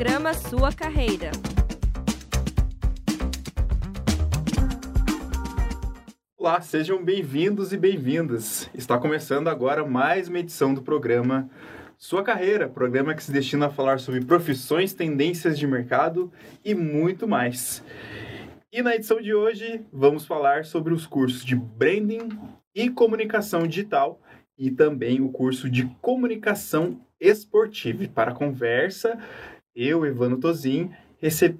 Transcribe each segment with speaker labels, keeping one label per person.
Speaker 1: Programa Sua Carreira.
Speaker 2: Olá, sejam bem-vindos e bem-vindas. Está começando agora mais uma edição do programa Sua Carreira, programa que se destina a falar sobre profissões, tendências de mercado e muito mais. E na edição de hoje vamos falar sobre os cursos de branding e comunicação digital e também o curso de comunicação esportiva. Para conversa, eu, Evano Tozin,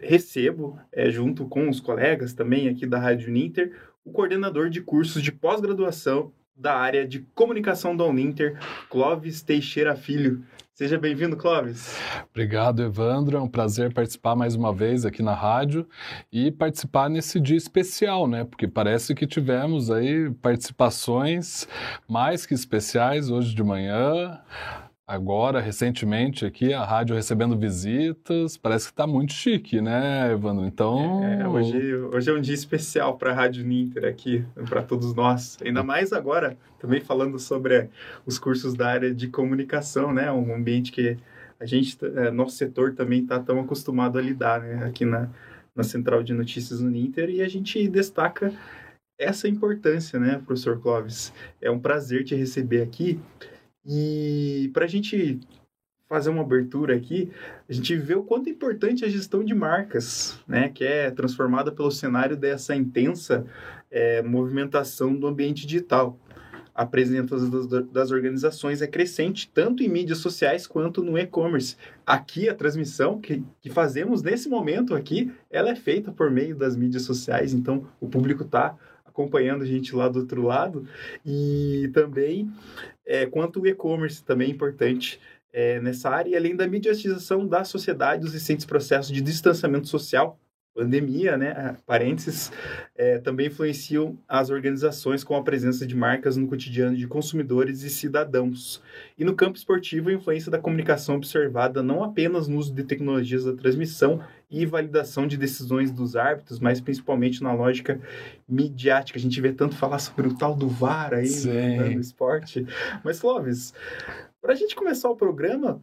Speaker 2: recebo, é, junto com os colegas também aqui da Rádio Ninter, o coordenador de cursos de pós-graduação da área de comunicação da Uninter, Clóvis Teixeira Filho. Seja bem-vindo, Clóvis.
Speaker 3: Obrigado, Evandro. É um prazer participar mais uma vez aqui na rádio e participar nesse dia especial, né? Porque parece que tivemos aí participações mais que especiais hoje de manhã agora, recentemente, aqui, a rádio recebendo visitas. Parece que está muito chique, né, Evandro? Então.
Speaker 2: É, hoje, hoje é um dia especial para a Rádio Ninter aqui, para todos nós. Ainda mais agora, também falando sobre os cursos da área de comunicação, né? Um ambiente que a gente, é, nosso setor também está tão acostumado a lidar, né? Aqui na, na Central de Notícias do Ninter. E a gente destaca essa importância, né, professor Clóvis? É um prazer te receber aqui. E para a gente fazer uma abertura aqui, a gente vê o quanto é importante a gestão de marcas, né, que é transformada pelo cenário dessa intensa é, movimentação do ambiente digital. A presença das, organizações é crescente tanto em mídias sociais quanto no e-commerce. Aqui a transmissão que, que fazemos nesse momento aqui, ela é feita por meio das mídias sociais, então o público está acompanhando a gente lá do outro lado. E também, é, quanto o e-commerce também é importante é, nessa área, e além da mediatização da sociedade, os recentes processos de distanciamento social, pandemia, né, parênteses, é, também influenciam as organizações com a presença de marcas no cotidiano de consumidores e cidadãos. E no campo esportivo, a influência da comunicação observada não apenas no uso de tecnologias da transmissão e validação de decisões dos árbitros, mas principalmente na lógica midiática. A gente vê tanto falar sobre o tal do VAR aí no, no esporte. Mas, Clóvis, para a gente começar o programa,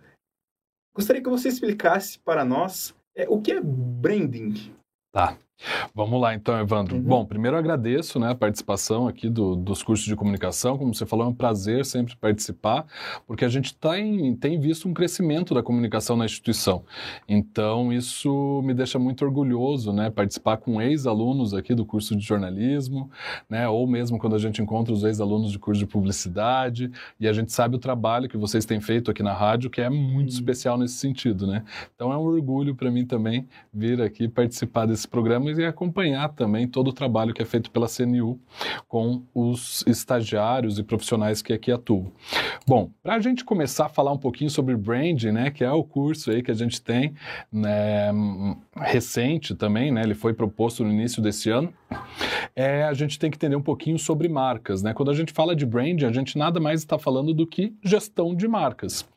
Speaker 2: gostaria que você explicasse para nós é, o que é branding.
Speaker 3: Tá. Vamos lá então, Evandro. Uhum. Bom, primeiro agradeço né, a participação aqui do, dos cursos de comunicação. Como você falou, é um prazer sempre participar, porque a gente tá em, tem visto um crescimento da comunicação na instituição. Então, isso me deixa muito orgulhoso, né? Participar com ex-alunos aqui do curso de jornalismo, né? Ou mesmo quando a gente encontra os ex-alunos de curso de publicidade, e a gente sabe o trabalho que vocês têm feito aqui na rádio, que é muito uhum. especial nesse sentido, né? Então, é um orgulho para mim também vir aqui participar desse programa e acompanhar também todo o trabalho que é feito pela CNU com os estagiários e profissionais que aqui atuam. Bom, para a gente começar a falar um pouquinho sobre branding, né, que é o curso aí que a gente tem né, recente também, né, ele foi proposto no início desse ano, é, a gente tem que entender um pouquinho sobre marcas, né? Quando a gente fala de branding, a gente nada mais está falando do que gestão de marcas.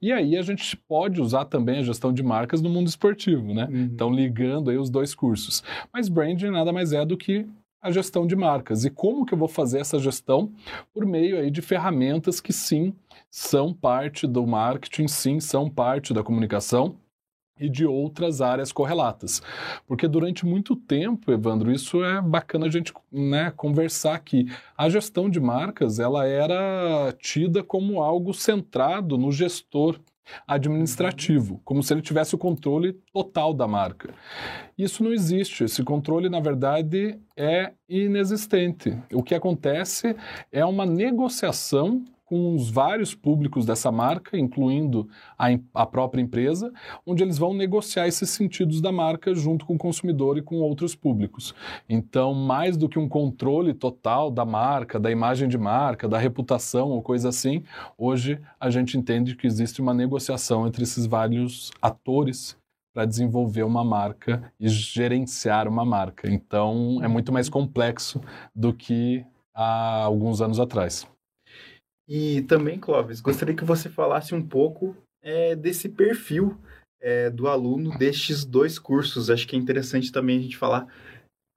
Speaker 3: E aí a gente pode usar também a gestão de marcas no mundo esportivo, né? Uhum. Então ligando aí os dois cursos. Mas branding nada mais é do que a gestão de marcas. E como que eu vou fazer essa gestão? Por meio aí de ferramentas que sim são parte do marketing, sim são parte da comunicação e de outras áreas correlatas. Porque durante muito tempo, Evandro, isso é bacana a gente né, conversar aqui. A gestão de marcas ela era tida como algo centrado no gestor administrativo, como se ele tivesse o controle total da marca. Isso não existe. Esse controle, na verdade, é inexistente. O que acontece é uma negociação com os vários públicos dessa marca, incluindo a, a, própria empresa, onde eles vão negociar esses sentidos da marca junto com o consumidor e com outros públicos. Então, mais do que um controle total da marca, da imagem de marca, da reputação ou coisa assim, hoje a gente entende que existe uma negociação entre esses vários atores para desenvolver uma marca e gerenciar uma marca. Então, é muito mais complexo do que há alguns anos atrás.
Speaker 2: E também, Clóvis, gostaria que você falasse um pouco é, desse perfil é, do aluno destes dois cursos. Acho que é interessante também a gente falar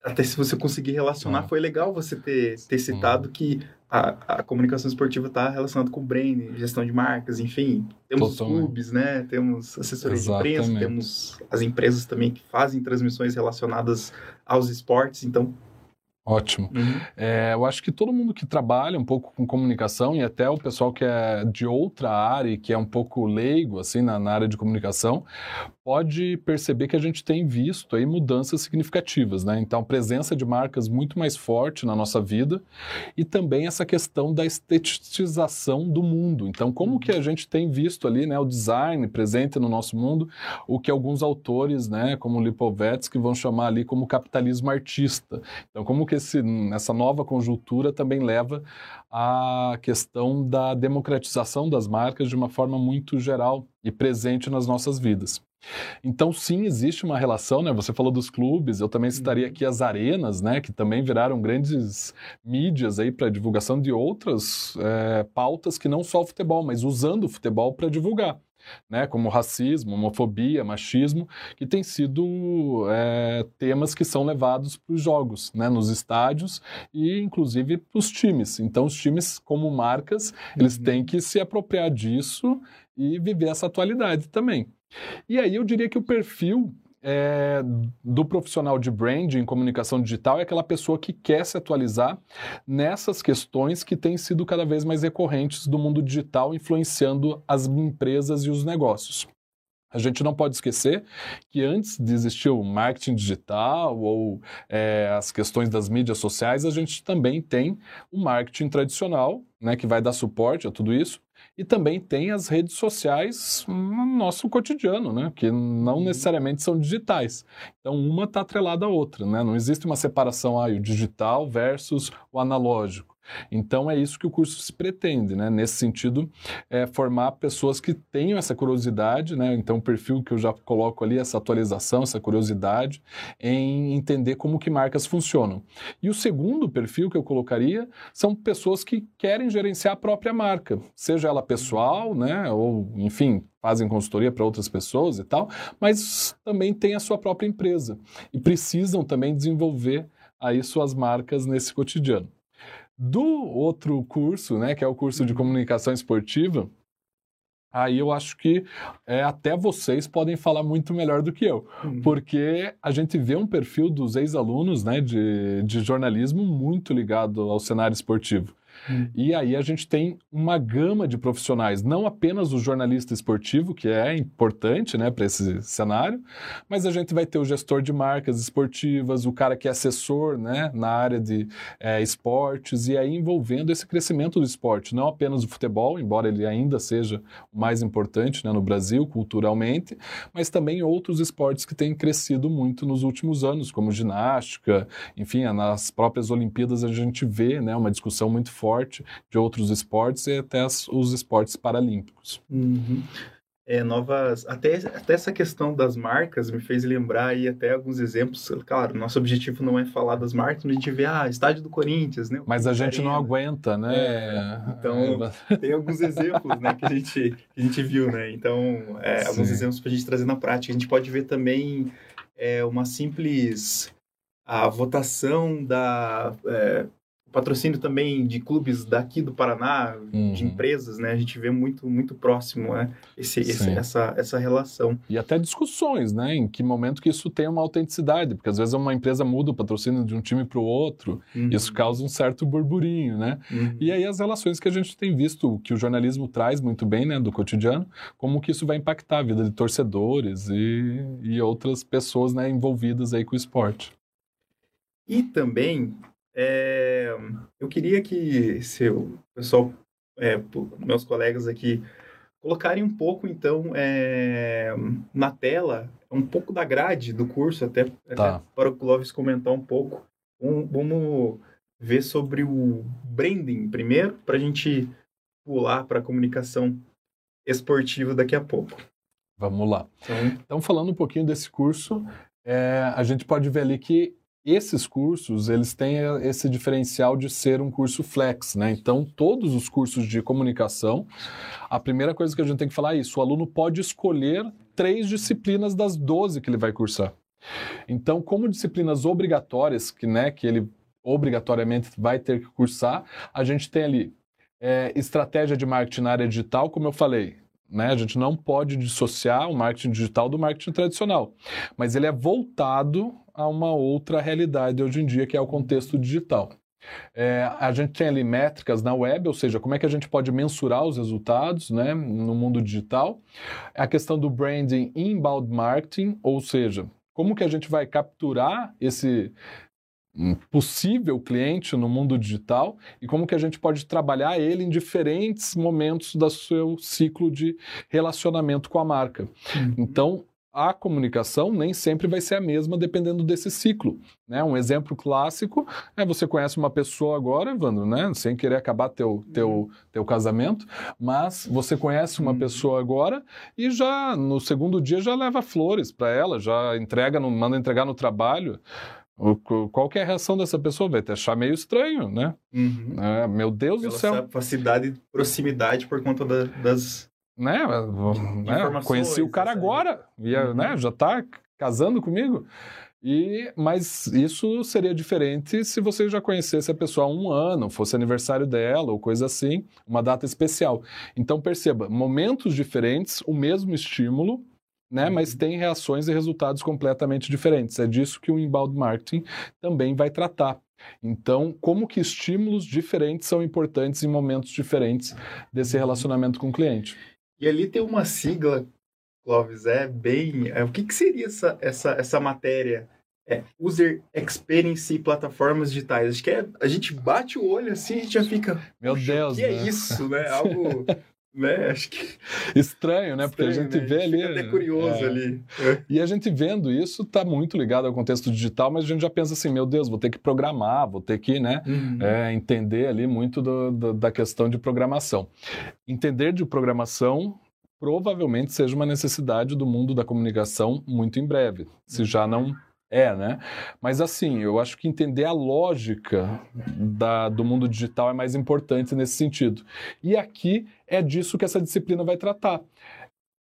Speaker 2: até se você conseguir relacionar, ah. foi legal você ter, ter citado que a, a comunicação esportiva está relacionada com o brain, gestão de marcas, enfim. Temos os clubes, né? Temos assessoria de imprensa, temos as empresas também que fazem transmissões relacionadas aos esportes, então
Speaker 3: Ótimo. Uhum. É, eu acho que todo mundo que trabalha um pouco com comunicação e até o pessoal que é de outra área e que é um pouco leigo assim na, na, área de comunicação pode perceber que a gente tem visto aí mudanças significativas, né? Então, a presença de marcas muito mais forte na nossa vida e também essa questão da estetização do mundo. Então, como que a gente tem visto ali, né, o design presente no nosso mundo, o que alguns autores, né, como Lipovetsky vão chamar ali como capitalismo artista. Então, como que esse, essa nova conjuntura também leva à questão da democratização das marcas de uma forma muito geral e presente nas nossas vidas. Então, sim, existe uma relação, né? Você falou dos clubes, eu também citaria uhum. aqui as arenas, né? Que também viraram grandes mídias aí para divulgação de outras é, pautas que não só o futebol, mas usando o futebol para divulgar. Né, como racismo, homofobia, machismo, que têm sido é, temas que são levados para os jogos, né, nos estádios e inclusive para os times. Então, os times, como marcas, eles uhum. têm que se apropriar disso e viver essa atualidade também. E aí eu diria que o perfil é, do profissional de branding comunicação digital é aquela pessoa que quer se atualizar nessas questões que têm sido cada vez mais recorrentes do mundo digital, influenciando as empresas e os negócios. A gente não pode esquecer que antes de existir o marketing digital ou é, as questões das mídias sociais, a gente também tem o marketing tradicional, né, que vai dar suporte a tudo isso, e também tem as redes sociais no nosso cotidiano, né? Que não uhum. necessariamente são digitais. Então, uma está atrelada à outra, né? Não existe uma separação, ah, o digital versus o analógico. Então é isso que o curso se pretende, né? Nesse sentido, é formar pessoas que tenham essa curiosidade, né? Então o perfil que eu já coloco ali, essa atualização, essa curiosidade em entender como que marcas funcionam. E o segundo perfil que eu colocaria são pessoas que querem gerenciar a própria marca, seja ela pessoal, né? Ou enfim, fazem consultoria para outras pessoas e tal, mas também tem a sua própria empresa e precisam também desenvolver aí suas marcas nesse cotidiano. Do outro curso, né, que é o curso de uhum. comunicação esportiva, aí eu acho que é, até vocês podem falar muito melhor do que eu, uhum. porque a gente vê um perfil dos ex-alunos né, de, de jornalismo muito ligado ao cenário esportivo. Hum. E aí a gente tem uma gama de profissionais, não apenas o jornalista esportivo, que é importante né, para esse cenário, mas a gente vai ter o gestor de marcas esportivas, o cara que é assessor né, na área de é, esportes, e aí envolvendo esse crescimento do esporte, não apenas o futebol, embora ele ainda seja o mais importante né, no Brasil, culturalmente, mas também outros esportes que têm crescido muito nos últimos anos, como ginástica, enfim, nas próprias Olimpíadas a gente vê né, uma discussão muito forte forte de outros esportes e até as, os esportes paralímpicos.
Speaker 2: Uhum. É, novas até, até essa questão das marcas me fez lembrar aí até alguns exemplos claro nosso objetivo não é falar das marcas mas a gente vê ah estádio do Corinthians né
Speaker 3: mas a gente não aguenta né
Speaker 2: é, então é. tem alguns exemplos né que a gente que a gente viu né então é, alguns exemplos para a gente trazer na prática a gente pode ver também é, uma simples a votação da é, patrocínio também de clubes daqui do Paraná, uhum. de empresas, né? A gente vê muito, muito próximo, né? Esse, esse, essa, essa relação.
Speaker 3: E até discussões, né? Em que momento que isso tem uma autenticidade, porque às vezes uma empresa muda o patrocínio de um time para o outro, uhum. isso causa um certo burburinho, né? Uhum. E aí as relações que a gente tem visto, que o jornalismo traz muito bem, né? Do cotidiano, como que isso vai impactar a vida de torcedores e, e outras pessoas, né? Envolvidas aí com o esporte.
Speaker 2: E também é, eu queria que seu pessoal, é, meus colegas aqui, colocarem um pouco, então, é, na tela, um pouco da grade do curso, até, tá. até para o Clóvis comentar um pouco. Um, vamos ver sobre o branding primeiro, para a gente pular para a comunicação esportiva daqui a pouco.
Speaker 3: Vamos lá. Então, então falando um pouquinho desse curso, é, a gente pode ver ali que esses cursos, eles têm esse diferencial de ser um curso flex, né? Então, todos os cursos de comunicação, a primeira coisa que a gente tem que falar é isso, o aluno pode escolher três disciplinas das 12 que ele vai cursar. Então, como disciplinas obrigatórias, que, né, que ele obrigatoriamente vai ter que cursar, a gente tem ali é, estratégia de marketing na área digital, como eu falei, né? A gente não pode dissociar o marketing digital do marketing tradicional, mas ele é voltado a uma outra realidade hoje em dia, que é o contexto digital. É, a gente tem ali métricas na web, ou seja, como é que a gente pode mensurar os resultados né, no mundo digital. A questão do branding inbound marketing, ou seja, como que a gente vai capturar esse possível cliente no mundo digital e como que a gente pode trabalhar ele em diferentes momentos do seu ciclo de relacionamento com a marca. Uhum. Então, a comunicação nem sempre vai ser a mesma dependendo desse ciclo. Né? Um exemplo clássico é você conhece uma pessoa agora, Evandro, né? sem querer acabar teu, teu, uhum. teu casamento, mas você conhece uma uhum. pessoa agora e já no segundo dia já leva flores para ela, já entrega, no, manda entregar no trabalho. Qual que é a reação dessa pessoa? Vai te achar meio estranho, né? Uhum. É, meu Deus
Speaker 2: Pela
Speaker 3: do céu.
Speaker 2: facilidade de proximidade por conta da, das.
Speaker 3: Né? né? Conheci o cara agora, ia, uhum. né? já está casando comigo. E, mas isso seria diferente se você já conhecesse a pessoa há um ano, fosse aniversário dela ou coisa assim, uma data especial. Então perceba, momentos diferentes, o mesmo estímulo, né? Mas uhum. tem reações e resultados completamente diferentes. É disso que o inbound marketing também vai tratar. Então, como que estímulos diferentes são importantes em momentos diferentes desse uhum. relacionamento com o cliente?
Speaker 2: E ali tem uma sigla, Clóvis, é bem. É, o que, que seria essa, essa, essa matéria? É User Experience e plataformas digitais. Acho que é, a gente bate o olho assim e a gente já fica.
Speaker 3: Meu Deus!
Speaker 2: O que é né? é isso, né? Algo né? Acho que
Speaker 3: estranho, né? Estranho, Porque a gente né? vê ali,
Speaker 2: até curioso é... ali.
Speaker 3: E a gente vendo isso está muito ligado ao contexto digital, mas a gente já pensa assim, meu Deus, vou ter que programar, vou ter que, né, uhum. é, entender ali muito do, do, da questão de programação. Entender de programação provavelmente seja uma necessidade do mundo da comunicação muito em breve, se já não é, né? Mas assim, eu acho que entender a lógica da, do mundo digital é mais importante nesse sentido. E aqui é disso que essa disciplina vai tratar.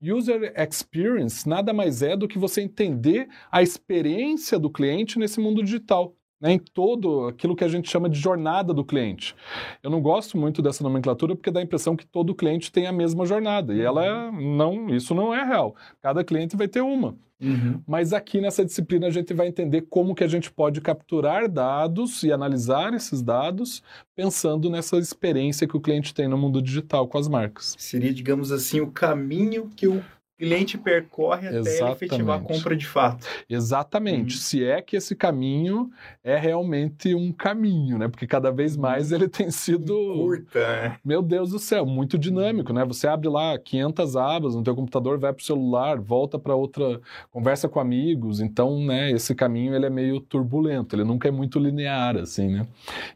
Speaker 3: User experience nada mais é do que você entender a experiência do cliente nesse mundo digital. Né, em todo aquilo que a gente chama de jornada do cliente. Eu não gosto muito dessa nomenclatura porque dá a impressão que todo cliente tem a mesma jornada e ela é, não, isso não é real. Cada cliente vai ter uma. Uhum. Mas aqui nessa disciplina a gente vai entender como que a gente pode capturar dados e analisar esses dados pensando nessa experiência que o cliente tem no mundo digital com as marcas.
Speaker 2: Seria, digamos assim, o caminho que o cliente percorre até Exatamente. ele efetivar a compra de fato.
Speaker 3: Exatamente. Uhum. Se é que esse caminho é realmente um caminho, né? Porque cada vez uhum. mais ele tem sido
Speaker 2: curta, né?
Speaker 3: Meu Deus do céu, muito dinâmico, né? Você abre lá 500 abas no teu computador, vai para o celular, volta para outra, conversa com amigos. Então, né, esse caminho ele é meio turbulento, ele nunca é muito linear assim, né?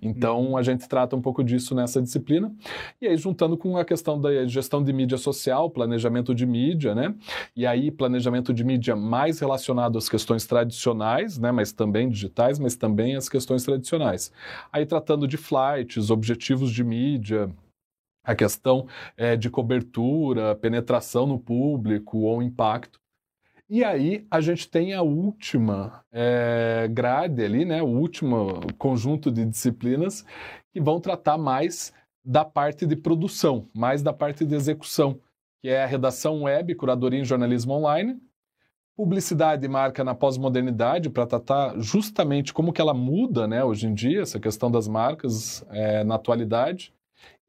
Speaker 3: Então, uhum. a gente trata um pouco disso nessa disciplina. E aí juntando com a questão da gestão de mídia social, planejamento de mídia, né? E aí, planejamento de mídia mais relacionado às questões tradicionais, né, mas também digitais, mas também às questões tradicionais. Aí, tratando de flights, objetivos de mídia, a questão é, de cobertura, penetração no público ou impacto. E aí a gente tem a última é, grade ali, né, o último conjunto de disciplinas que vão tratar mais da parte de produção, mais da parte de execução, que é a redação web, curadoria em jornalismo online, publicidade e marca na pós-modernidade, para tratar justamente como que ela muda né, hoje em dia, essa questão das marcas é, na atualidade,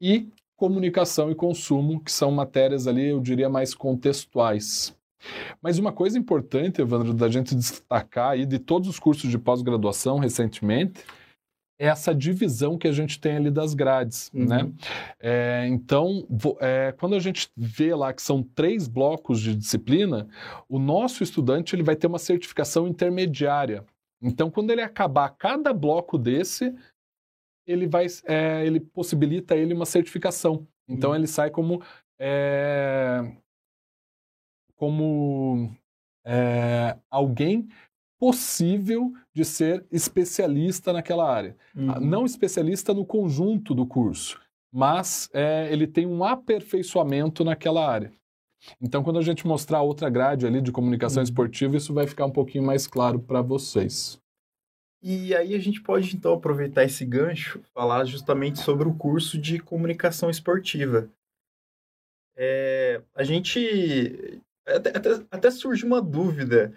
Speaker 3: e comunicação e consumo, que são matérias ali, eu diria, mais contextuais. Mas uma coisa importante, Evandro, da gente destacar aí de todos os cursos de pós-graduação recentemente, essa divisão que a gente tem ali das grades, uhum. né? É, então, é, quando a gente vê lá que são três blocos de disciplina, o nosso estudante ele vai ter uma certificação intermediária. Então, quando ele acabar cada bloco desse, ele vai, é, ele possibilita ele uma certificação. Então, uhum. ele sai como é, como é, alguém possível de ser especialista naquela área. Uhum. Não especialista no conjunto do curso, mas é, ele tem um aperfeiçoamento naquela área. Então, quando a gente mostrar outra grade ali de comunicação uhum. esportiva, isso vai ficar um pouquinho mais claro para vocês.
Speaker 2: E aí a gente pode então aproveitar esse gancho, falar justamente sobre o curso de comunicação esportiva. É, a gente até, até, até, surge uma dúvida.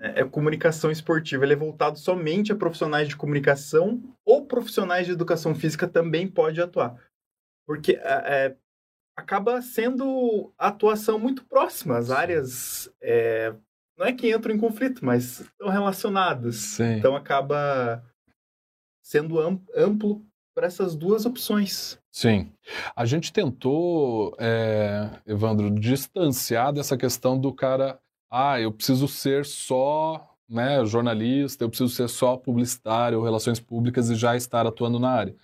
Speaker 2: É, é, comunicação esportiva ele é voltado somente a profissionais de comunicação ou profissionais de educação física também pode atuar? Porque é, é acaba sendo atuação muito próxima. As áreas é, não é que entram em conflito, mas estão relacionadas. Sim. Então acaba sendo amplo para essas duas opções.
Speaker 3: Sim. A gente tentou, é, Evandro, distanciar dessa questão do cara, ah, eu preciso ser só né, jornalista, eu preciso ser só publicitário ou relações públicas e já estar atuando na área.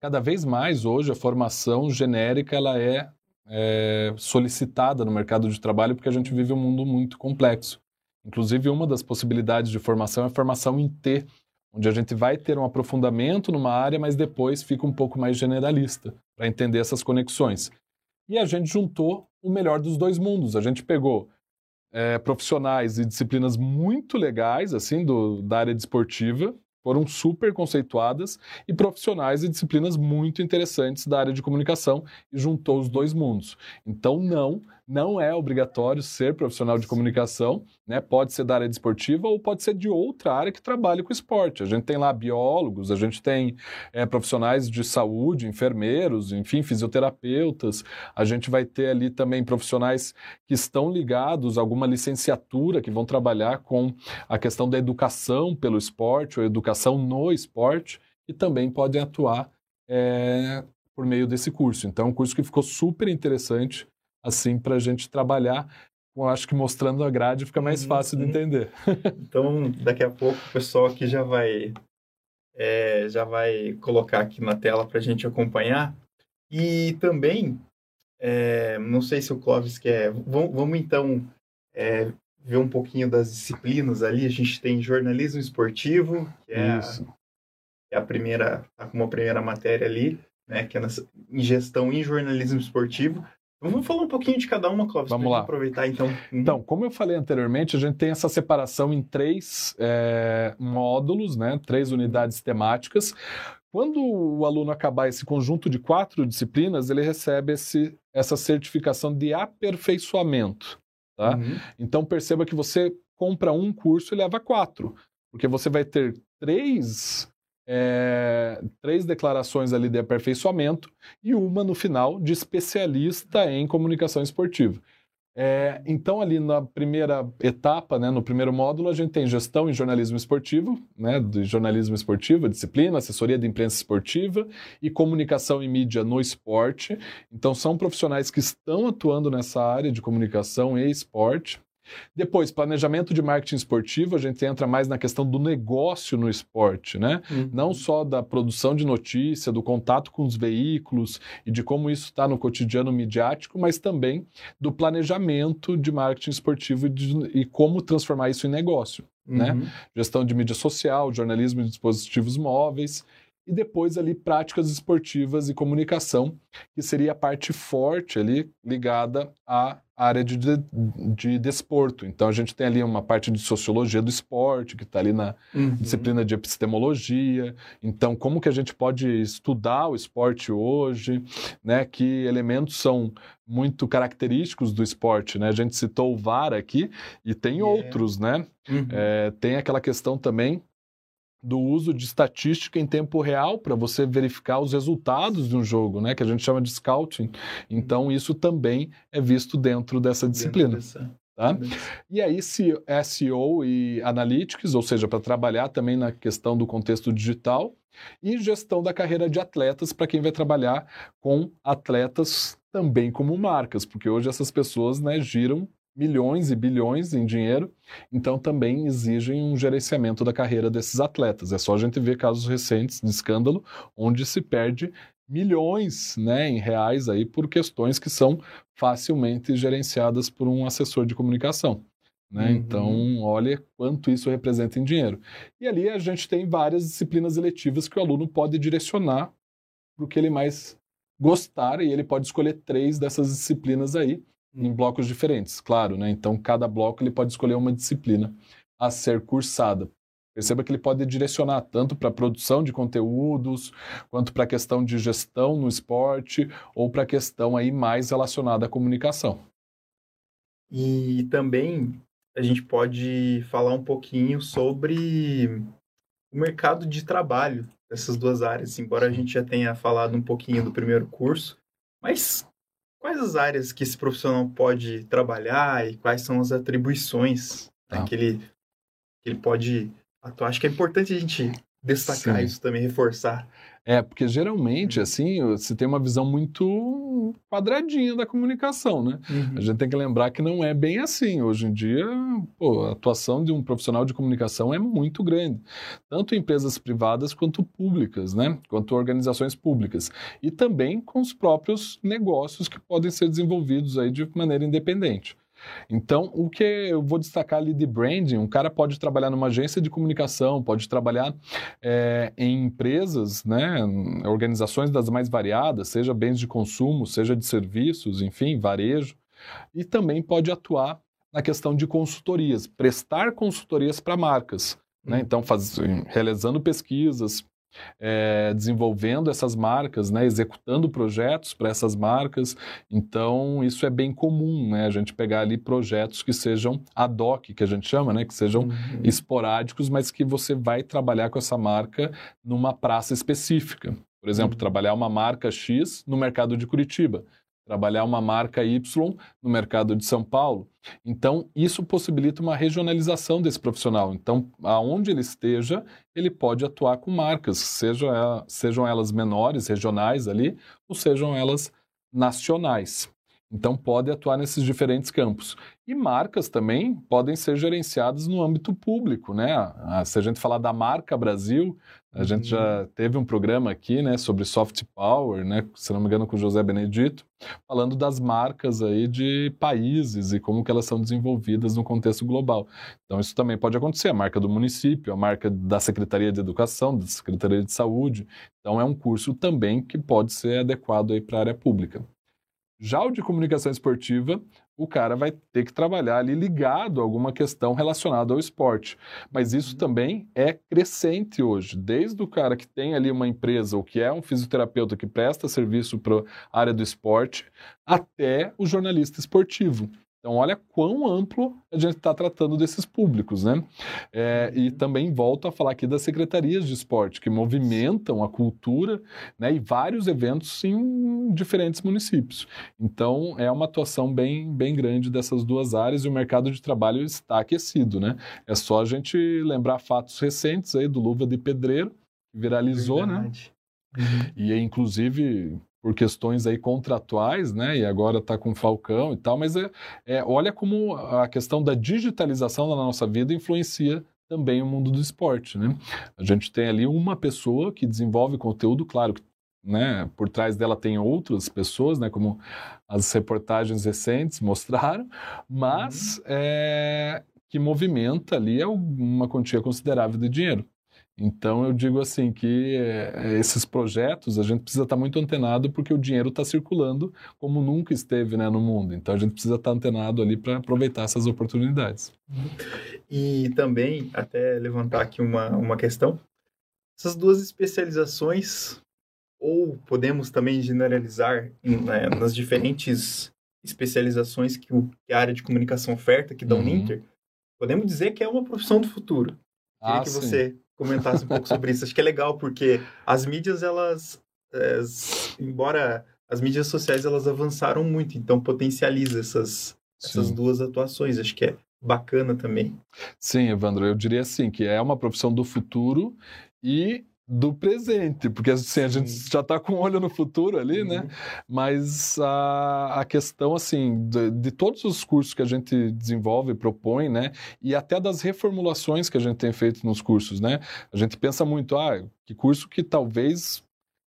Speaker 3: Cada vez mais hoje a formação genérica ela é, é solicitada no mercado de trabalho porque a gente vive um mundo muito complexo. Inclusive, uma das possibilidades de formação é a formação em T, onde a gente vai ter um aprofundamento numa área, mas depois fica um pouco mais generalista, para entender essas conexões. E a gente juntou o melhor dos dois mundos. A gente pegou é, profissionais e disciplinas muito legais, assim, do, da área desportiva, foram super conceituadas, e profissionais e disciplinas muito interessantes da área de comunicação, e juntou os dois mundos. Então, não, não é obrigatório ser profissional de comunicação, né? Pode ser da área desportiva ou pode ser de outra área que trabalhe com esporte. A gente tem lá biólogos, a gente tem é, profissionais de saúde, enfermeiros, enfim, fisioterapeutas. A gente vai ter ali também profissionais que estão ligados a alguma licenciatura que vão trabalhar com a questão da educação pelo esporte ou educação no esporte e também podem atuar é, por meio desse curso. Então, é um curso que ficou super interessante assim para a gente trabalhar. Eu acho que mostrando a grade fica mais uhum, fácil de entender.
Speaker 2: então, daqui a pouco o pessoal aqui já vai é, já vai colocar aqui na tela para a gente acompanhar. E também, é, não sei se o Clóvis quer. Vamos, vamos então é, ver um pouquinho das disciplinas ali. A gente tem jornalismo esportivo, que é, a, é a, primeira, tá como a primeira matéria ali, né? Que é nessa, em gestão em jornalismo esportivo. Vamos falar um pouquinho de cada uma, Clóvis,
Speaker 3: Vamos lá.
Speaker 2: aproveitar então. Uhum.
Speaker 3: Então, como eu falei anteriormente, a gente tem essa separação em três é, módulos, né? três unidades temáticas. Quando o aluno acabar esse conjunto de quatro disciplinas, ele recebe esse, essa certificação de aperfeiçoamento. Tá? Uhum. Então, perceba que você compra um curso e leva quatro, porque você vai ter três é, três declarações ali de aperfeiçoamento e uma no final de especialista em comunicação esportiva. É, então, ali na primeira etapa, né, no primeiro módulo, a gente tem gestão em jornalismo esportivo, né, de jornalismo esportivo, disciplina, assessoria de imprensa esportiva e comunicação e mídia no esporte. Então, são profissionais que estão atuando nessa área de comunicação e esporte. Depois, planejamento de marketing esportivo, a gente entra mais na questão do negócio no esporte, né? Uhum. Não só da produção de notícia, do contato com os veículos e de como isso está no cotidiano midiático, mas também do planejamento de marketing esportivo e, de, e como transformar isso em negócio, né? uhum. né? Gestão de mídia social, jornalismo de dispositivos móveis e depois ali práticas esportivas e comunicação, que seria a parte forte ali ligada à área de, de, de desporto. Então a gente tem ali uma parte de sociologia do esporte, que está ali na uhum. disciplina de epistemologia. Então, como que a gente pode estudar o esporte hoje, né? Que elementos são muito característicos do esporte, né? A gente citou o VAR aqui e tem yeah. outros, né? Uhum. É, tem aquela questão também do uso de estatística em tempo real para você verificar os resultados de um jogo, né, que a gente chama de scouting. Então isso também é visto dentro dessa disciplina. Tá? E aí, se SEO e Analytics, ou seja, para trabalhar também na questão do contexto digital, e gestão da carreira de atletas para quem vai trabalhar com atletas também como marcas, porque hoje essas pessoas né, giram milhões e bilhões em dinheiro, então também exigem um gerenciamento da carreira desses atletas. É só a gente ver casos recentes de escândalo onde se perde milhões né, em reais aí por questões que são facilmente gerenciadas por um assessor de comunicação. Né? Uhum. Então, olha quanto isso representa em dinheiro. E ali a gente tem várias disciplinas eletivas que o aluno pode direcionar para o que ele mais gostar, e ele pode escolher três dessas disciplinas aí em blocos diferentes, claro, né? Então, cada bloco ele pode escolher uma disciplina a ser cursada. Perceba que ele pode direcionar tanto para a produção de conteúdos, quanto para a questão de gestão no esporte, ou para a questão aí mais relacionada à comunicação.
Speaker 2: E também a gente pode falar um pouquinho sobre o mercado de trabalho dessas duas áreas, embora a gente já tenha falado um pouquinho do primeiro curso, mas quais as áreas que esse profissional pode trabalhar e quais são as atribuições né, ah. que, ele, que ele pode atuar? Acho que é importante a gente destacar Sim. isso também, reforçar.
Speaker 3: É, porque geralmente, uhum. assim, você tem uma visão muito quadradinha da comunicação, né? Uhum. A gente tem que lembrar que não é bem assim. Hoje em dia, pô, a atuação de um profissional de comunicação é muito grande, tanto em empresas privadas quanto públicas, né? Quanto organizações públicas. E também com os próprios negócios que podem ser desenvolvidos aí de maneira independente. Então, o que eu vou destacar ali de branding, um cara pode trabalhar numa agência de comunicação, pode trabalhar é, em empresas, né, organizações das mais variadas, seja bens de consumo, seja de serviços, enfim, varejo, e também pode atuar na questão de consultorias, prestar consultorias para marcas. Né? Uhum. Então, faz, realizando pesquisas, é, desenvolvendo essas marcas, né, executando projetos para essas marcas. Então, isso é bem comum, né, a gente pegar ali projetos que sejam ad hoc, que a gente chama, né, que sejam uhum. esporádicos, mas que você vai trabalhar com essa marca numa praça específica. Por exemplo, uhum. trabalhar uma marca X no mercado de Curitiba trabalhar uma marca Y no mercado de São Paulo. Então, isso possibilita uma regionalização desse profissional. Então, aonde ele esteja, ele pode atuar com marcas, seja, sejam elas menores, regionais ali, ou sejam elas nacionais. Então, pode atuar nesses diferentes campos. E marcas também podem ser gerenciadas no âmbito público, né? Se a gente falar da marca Brasil, a uhum. gente já uhum. teve um programa aqui, né, sobre soft power, né, se não me engano com o José Benedito, falando das marcas aí de países e como que elas são desenvolvidas no contexto global. Então isso também pode acontecer, a marca do município, a marca da Secretaria de Educação, da Secretaria de Saúde. Então é um curso também que pode ser adequado aí para a área pública. Já o de comunicação esportiva, o cara vai ter que trabalhar ali ligado a alguma questão relacionada ao esporte. Mas isso uhum. também é crescente hoje. Desde o cara que tem ali uma empresa ou que é um fisioterapeuta que presta serviço para a área do esporte, até o jornalista esportivo. Então, olha quão amplo a gente está tratando desses públicos, né? É, e uhum. também volto a falar aqui das secretarias de esporte, que movimentam a cultura né, e vários eventos em diferentes municípios. Então, é uma atuação bem, bem grande dessas duas áreas e o mercado de trabalho está aquecido, né? É só a gente lembrar fatos recentes aí do Luva de Pedreiro, que viralizou, né? Verdade. né? Uhum. E, inclusive, por questões aí contratuais, né? E agora está com Falcão e tal, mas é, é, olha como a questão da digitalização da nossa vida influencia também o mundo do esporte, né? A gente tem ali uma pessoa que desenvolve conteúdo, claro que né, por trás dela tem outras pessoas, né, como as reportagens recentes mostraram, mas uhum. é, que movimenta ali é uma quantia considerável de dinheiro. Então eu digo assim que é, esses projetos a gente precisa estar muito antenado porque o dinheiro está circulando como nunca esteve né, no mundo. Então a gente precisa estar antenado ali para aproveitar essas oportunidades.
Speaker 2: E também até levantar aqui uma, uma questão. Essas duas especializações, ou podemos também generalizar né, nas diferentes especializações que, o, que, a área de comunicação oferta, que da uhum. Uninter, podemos dizer que é uma profissão do futuro. Queria ah, que sim. você comentasse um pouco sobre isso. Acho que é legal, porque as mídias, elas, é, embora as mídias sociais, elas avançaram muito, então potencializa essas, essas duas atuações. Acho que é bacana também.
Speaker 3: Sim, Evandro, eu diria assim, que é uma profissão do futuro e do presente, porque assim, a gente já está com um olho no futuro ali, né? uhum. né? Mas a, a questão, assim, de, de, todos os cursos que a gente desenvolve, propõe, né? E até das reformulações que a gente tem feito nos cursos, né? A gente pensa muito, ah, que curso que talvez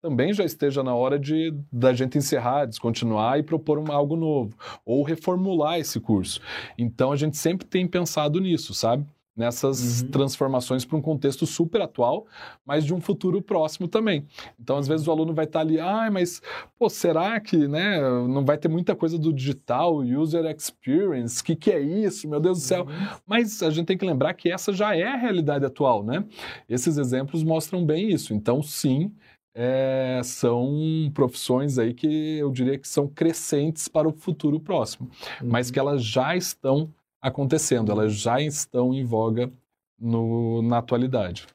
Speaker 3: também já esteja na hora de da gente encerrar, descontinuar e propor um, algo novo, ou reformular esse curso. Então a gente sempre tem pensado nisso, sabe? Nessas uhum. transformações para um contexto super atual, mas de um futuro próximo também. Então, às vezes o aluno vai estar ali, ah, mas pô, será que né, não vai ter muita coisa do digital, user experience, o que, que é isso, meu Deus do céu? Uhum. Mas a gente tem que lembrar que essa já é a realidade atual, né? Esses exemplos mostram bem isso. Então, sim, é, são profissões aí que eu diria que são crescentes para o futuro próximo, uhum. mas que elas já estão acontecendo, elas já estão em voga no, na atualidade.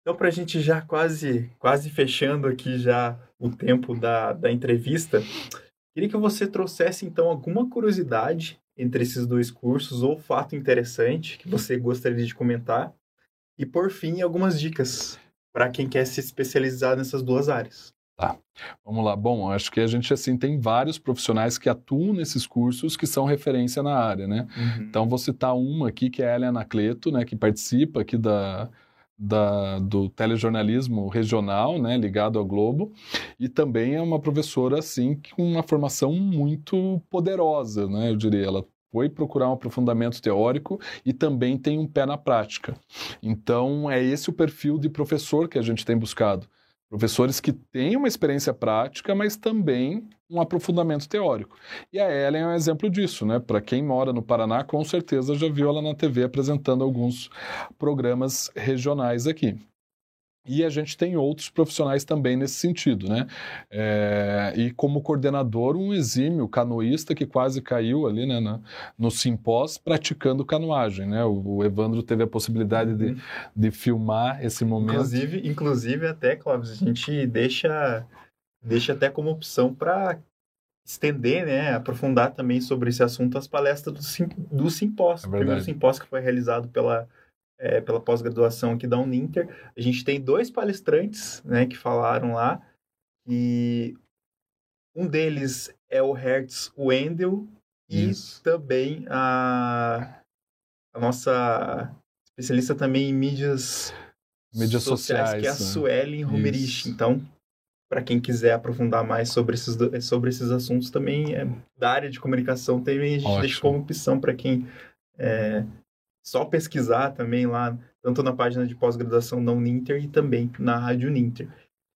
Speaker 2: Então, para a gente já quase, quase fechando aqui já o tempo da, da entrevista, queria que você trouxesse então alguma curiosidade entre esses dois cursos ou fato interessante que você gostaria de comentar e, por fim, algumas dicas para quem quer se especializar nessas duas áreas.
Speaker 3: Tá. Vamos lá. Bom, acho que a gente assim tem vários profissionais que atuam nesses cursos que são referência na área, né? Uhum. Então vou citar uma aqui que é a Helen Anacleto, né, que participa aqui da, da, do telejornalismo regional, né, ligado ao Globo, e também é uma professora assim com uma formação muito poderosa, né? Eu diria, ela foi procurar um aprofundamento teórico e também tem um pé na prática. Então, é esse o perfil de professor que a gente tem buscado. Professores que têm uma experiência prática, mas também um aprofundamento teórico. E a Ellen é um exemplo disso, né? Para quem mora no Paraná, com certeza já viu ela na TV apresentando alguns programas regionais aqui. E a gente tem outros profissionais também nesse sentido, né? É, e como coordenador, um exímio canoísta que quase caiu ali né, no, no simpós praticando canoagem, né? O, o Evandro teve a possibilidade de, uhum. de filmar esse momento.
Speaker 2: Inclusive, inclusive até, Clóvis, a gente deixa, deixa até como opção para estender, né, aprofundar também sobre esse assunto as palestras do, sim, do simpósio. É o primeiro simpósio que foi realizado pela é, pela pós-graduação aqui da Uninter. A gente tem dois palestrantes né, que falaram lá, e um deles é o Hertz Wendel e Isso. também a, a nossa especialista também em mídias,
Speaker 3: mídias sociais, sociais
Speaker 2: que é a né? Suelen Romerich. Então, para quem quiser aprofundar mais sobre esses, sobre esses assuntos também é, da área de comunicação também a gente Ótimo. deixa como opção para quem é, só pesquisar também lá, tanto na página de pós-graduação da Uninter e também na Rádio Uninter.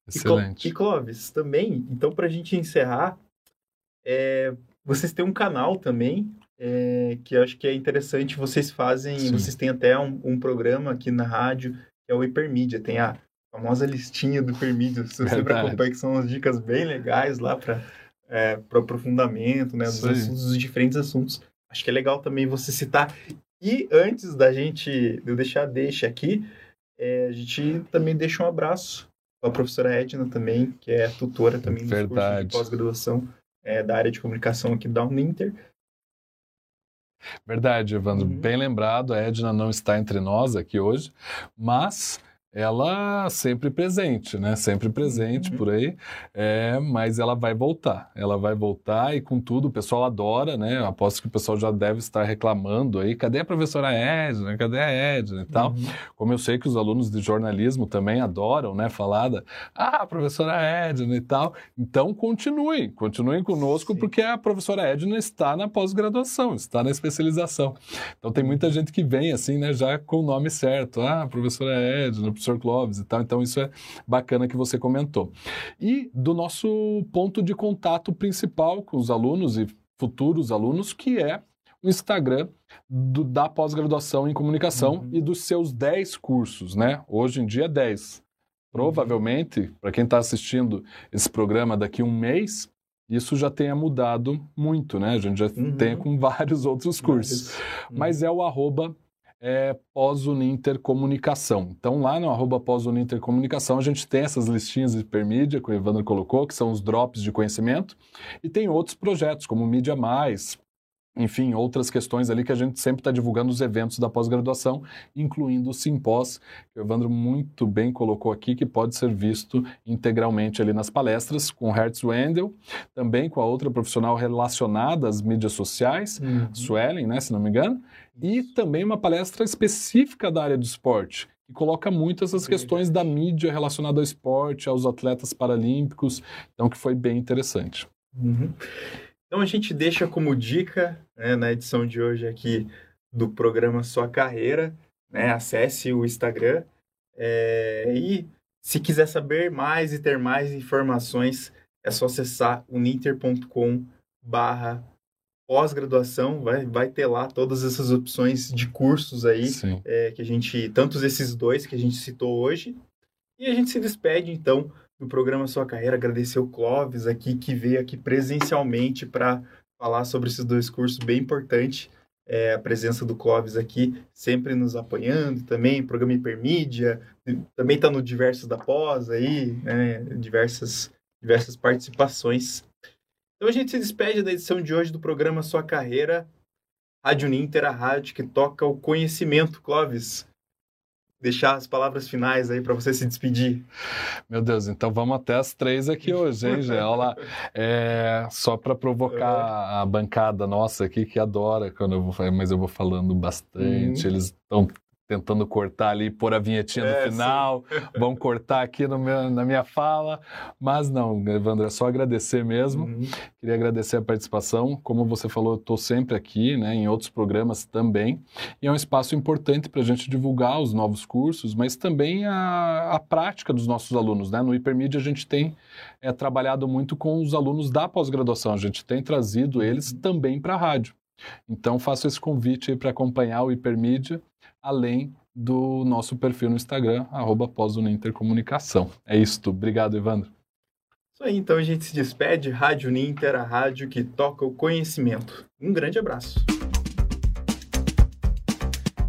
Speaker 3: Excelente.
Speaker 2: E, Clóvis, também, então, para a gente encerrar, é, vocês têm um canal também, é, que eu acho que é interessante, vocês fazem, Sim. vocês têm até um, um, programa aqui na rádio, que é o Hipermídia, tem a famosa listinha do Hipermídia, você sempre acompanha, que são umas dicas bem legais lá para é, aprofundamento, né, dos, assuntos, dos diferentes assuntos. Acho que é legal também você citar. E antes da gente eu deixar deixa aqui, é, a gente também deixa um abraço para a professora Edna também, que é tutora também
Speaker 3: do curso
Speaker 2: de pós-graduação é, da área de comunicação aqui da Uninter.
Speaker 3: Verdade, Evandro. Uhum. Bem lembrado, a Edna não está entre nós aqui hoje, mas ela sempre presente, né? Sempre presente uhum. por aí, é, mas ela vai voltar. Ela vai voltar e com tudo o pessoal adora, né? Eu aposto que o pessoal já deve estar reclamando aí, cadê a professora Edna? Cadê a Edna e tal? Uhum. Como eu sei que os alunos de jornalismo também adoram, né? Falar da, ah, professora Edna e tal. Então continuem, continuem conosco Sim. porque a professora Edna está na pós-graduação, está na especialização. Então tem muita uhum. gente que vem assim, né? Já com o nome certo, ah, professora Edna, professor Clóvis e tal. Então, isso é bacana que você comentou. E do nosso ponto de contato principal com os alunos e futuros alunos, que é o Instagram do, da pós-graduação em comunicação uhum. e dos seus 10 cursos, né? Hoje em dia, 10. Provavelmente, para quem está assistindo esse programa daqui a um mês, isso já tenha mudado muito, né? A gente já uhum. tem com vários outros cursos. Mas é o arroba é pós-Uninter Comunicação. Então, lá no arroba pós-Uninter Comunicação, a gente tem essas listinhas de hipermídia que o Evandro colocou, que são os drops de conhecimento, e tem outros projetos, como Mídia Mais, enfim, outras questões ali que a gente sempre está divulgando os eventos da pós-graduação, incluindo o Simpós, que o Evandro muito bem colocou aqui, que pode ser visto integralmente ali nas palestras, com Hertz Wendel, também com a outra profissional relacionada às mídias sociais, uhum. Suelen, né, se não me engano, e também uma palestra específica da área do esporte, que coloca muito essas questões da mídia relacionada ao esporte, aos atletas paralímpicos, então que foi bem interessante.
Speaker 2: Uhum. Então a gente deixa como dica né, na edição de hoje aqui do programa Sua Carreira, né? Acesse o Instagram é, e se quiser saber mais e ter mais informações, é só acessar uninter.com barra pós-graduação, vai, vai ter lá todas essas opções de cursos aí, é, que a gente, tantos esses dois que a gente citou hoje. E a gente se despede, então, do programa Sua Carreira, agradecer o Clóvis aqui, que veio aqui presencialmente para falar sobre esses dois cursos, bem importante é, a presença do Clóvis aqui, sempre nos apoiando também, programa Hipermídia, também está no Diversos da Pós aí, né, diversas, diversas participações. Então a gente se despede da edição de hoje do programa Sua Carreira, Rádio Ninter, a rádio que toca o conhecimento. Clóvis, deixar as palavras finais aí para você se despedir.
Speaker 3: Meu Deus, então vamos até as três aqui hoje, hein, lá. É, só para provocar a bancada nossa aqui, que adora quando eu vou mas eu vou falando bastante. Uhum. Eles estão tentando cortar ali, pôr a vinhetinha é, no final, vão cortar aqui meu, na minha fala, mas não, Evandro, é só agradecer mesmo. Uhum. Queria agradecer a participação. Como você falou, eu estou sempre aqui, né, em outros programas também, e é um espaço importante para a gente divulgar os novos cursos, mas também a, a prática dos nossos alunos. Né? No Hipermídia a gente tem é, trabalhado muito com os alunos da pós-graduação, a gente tem trazido eles também para a rádio. Então, faço esse convite para acompanhar o Hipermídia além do nosso perfil no Instagram, arroba Intercomunicação. É isso, obrigado, Evandro.
Speaker 2: Isso aí, então a gente se despede. Rádio Ninter, a rádio que toca o conhecimento. Um grande abraço.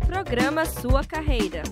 Speaker 1: Programa Sua Carreira.